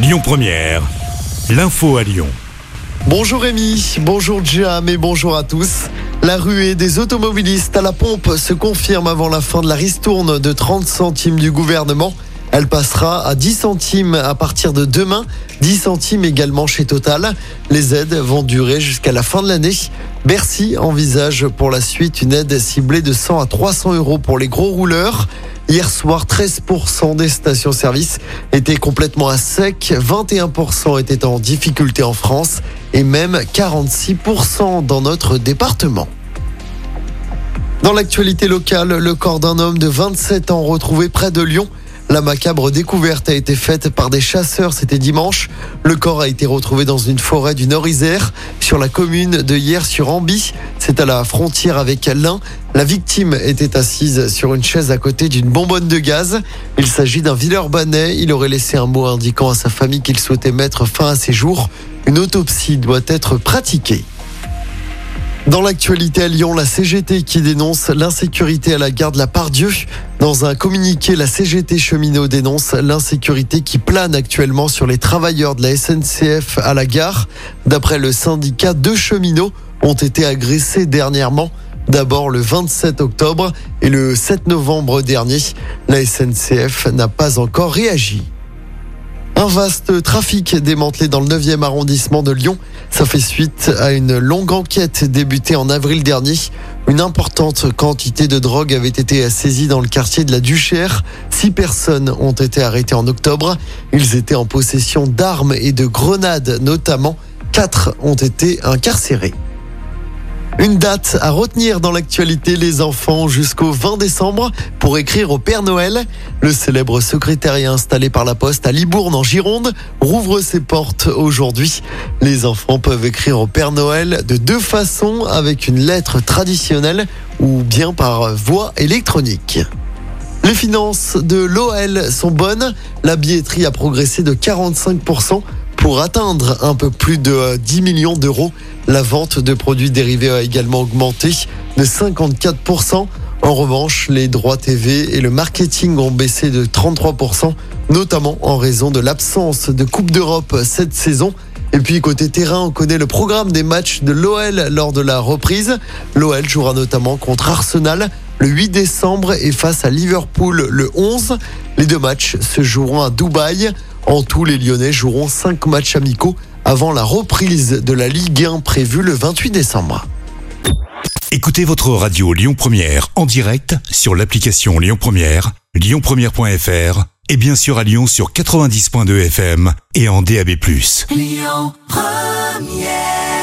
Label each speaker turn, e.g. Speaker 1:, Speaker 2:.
Speaker 1: Lyon Première, l'info à Lyon.
Speaker 2: Bonjour Rémi, bonjour Jam et bonjour à tous. La ruée des automobilistes à la pompe se confirme avant la fin de la ristourne de 30 centimes du gouvernement. Elle passera à 10 centimes à partir de demain, 10 centimes également chez Total. Les aides vont durer jusqu'à la fin de l'année. Bercy envisage pour la suite une aide ciblée de 100 à 300 euros pour les gros rouleurs. Hier soir, 13% des stations-service étaient complètement à sec, 21% étaient en difficulté en France et même 46% dans notre département. Dans l'actualité locale, le corps d'un homme de 27 ans retrouvé près de Lyon. La macabre découverte a été faite par des chasseurs, c'était dimanche. Le corps a été retrouvé dans une forêt du Nord-Isère, sur la commune de Hier-sur-Amby. C'est à la frontière avec l'Ain. La victime était assise sur une chaise à côté d'une bonbonne de gaz. Il s'agit d'un Villeurbanais. Il aurait laissé un mot indiquant à sa famille qu'il souhaitait mettre fin à ses jours. Une autopsie doit être pratiquée. Dans l'actualité à Lyon, la CGT qui dénonce l'insécurité à la gare de la Pardieu. Dans un communiqué, la CGT cheminot dénonce l'insécurité qui plane actuellement sur les travailleurs de la SNCF à la gare. D'après le syndicat, deux cheminots ont été agressés dernièrement. D'abord le 27 octobre et le 7 novembre dernier. La SNCF n'a pas encore réagi. Un vaste trafic démantelé dans le 9e arrondissement de Lyon. Ça fait suite à une longue enquête débutée en avril dernier. Une importante quantité de drogue avait été saisie dans le quartier de la Duchère. Six personnes ont été arrêtées en octobre. Ils étaient en possession d'armes et de grenades notamment. Quatre ont été incarcérés. Une date à retenir dans l'actualité, les enfants, jusqu'au 20 décembre pour écrire au Père Noël. Le célèbre secrétariat installé par la Poste à Libourne en Gironde rouvre ses portes aujourd'hui. Les enfants peuvent écrire au Père Noël de deux façons, avec une lettre traditionnelle ou bien par voie électronique. Les finances de l'OL sont bonnes. La billetterie a progressé de 45% pour atteindre un peu plus de 10 millions d'euros. La vente de produits dérivés a également augmenté de 54%. En revanche, les droits TV et le marketing ont baissé de 33%, notamment en raison de l'absence de Coupe d'Europe cette saison. Et puis côté terrain, on connaît le programme des matchs de l'OL lors de la reprise. L'OL jouera notamment contre Arsenal le 8 décembre et face à Liverpool le 11. Les deux matchs se joueront à Dubaï. En tout, les Lyonnais joueront 5 matchs amicaux avant la reprise de la Ligue 1 prévue le 28 décembre.
Speaker 1: Écoutez votre radio Lyon Première en direct sur l'application Lyon Première, lyonpremière.fr et bien sûr à Lyon sur 90.2 FM et en DAB+. Lyon Première